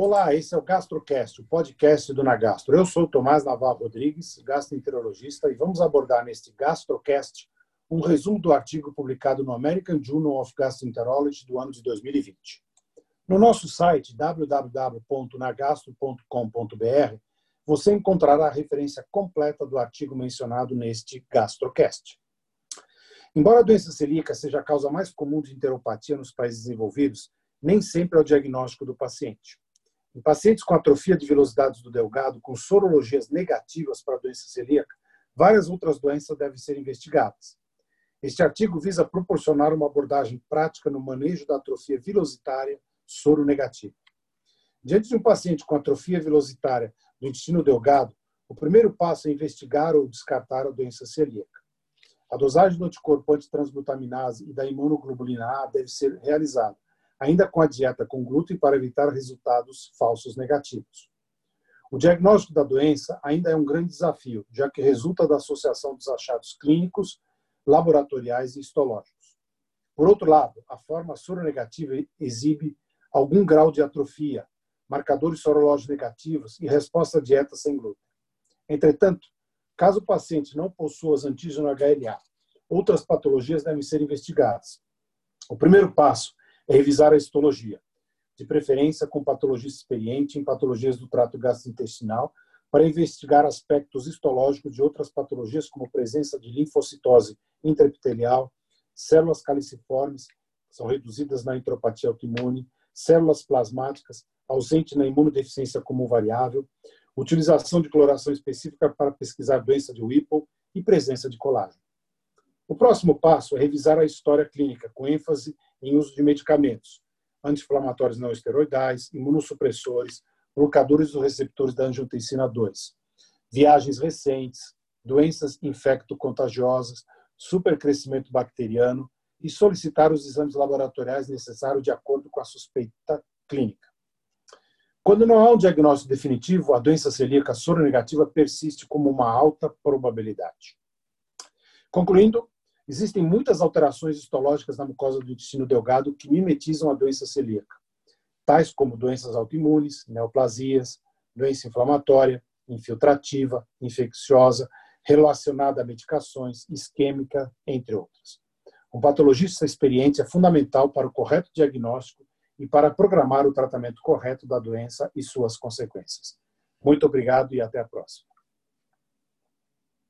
Olá, esse é o GastroCast, o podcast do Nagastro. Eu sou Tomás Naval Rodrigues, gastroenterologista, e vamos abordar neste GastroCast um resumo do artigo publicado no American Journal of Gastroenterology do ano de 2020. No nosso site www.nagastro.com.br você encontrará a referência completa do artigo mencionado neste GastroCast. Embora a doença celíaca seja a causa mais comum de enteropatia nos países desenvolvidos, nem sempre é o diagnóstico do paciente. Em pacientes com atrofia de velocidades do delgado, com sorologias negativas para a doença celíaca, várias outras doenças devem ser investigadas. Este artigo visa proporcionar uma abordagem prática no manejo da atrofia velocitária soronegativa. Diante de um paciente com atrofia velocitária do intestino delgado, o primeiro passo é investigar ou descartar a doença celíaca. A dosagem do anticorpo antitransglutaminase e da imunoglobulina A deve ser realizada, ainda com a dieta com glúten para evitar resultados falsos negativos. O diagnóstico da doença ainda é um grande desafio, já que resulta da associação dos achados clínicos, laboratoriais e histológicos. Por outro lado, a forma soronegativa exibe algum grau de atrofia, marcadores sorológicos negativos e resposta à dieta sem glúten. Entretanto, Caso o paciente não possua as antígeno HLA, outras patologias devem ser investigadas. O primeiro passo é revisar a histologia, de preferência com patologista experiente em patologias do trato gastrointestinal, para investigar aspectos histológicos de outras patologias, como presença de linfocitose intraepitelial, células caliciformes, que são reduzidas na enteropatia autoimune, células plasmáticas, ausente na imunodeficiência como variável, utilização de coloração específica para pesquisar doença de Whipple e presença de colágeno. O próximo passo é revisar a história clínica, com ênfase em uso de medicamentos, anti-inflamatórios não esteroidais, imunossupressores, blocadores dos receptores da angiotensina 2, viagens recentes, doenças infecto-contagiosas, supercrescimento bacteriano e solicitar os exames laboratoriais necessários de acordo com a suspeita clínica. Quando não há um diagnóstico definitivo, a doença celíaca soronegativa persiste como uma alta probabilidade. Concluindo, existem muitas alterações histológicas na mucosa do intestino delgado que mimetizam a doença celíaca, tais como doenças autoimunes, neoplasias, doença inflamatória, infiltrativa, infecciosa, relacionada a medicações, isquêmica, entre outras. Um patologista experiente é fundamental para o correto diagnóstico e para programar o tratamento correto da doença e suas consequências. Muito obrigado e até a próxima.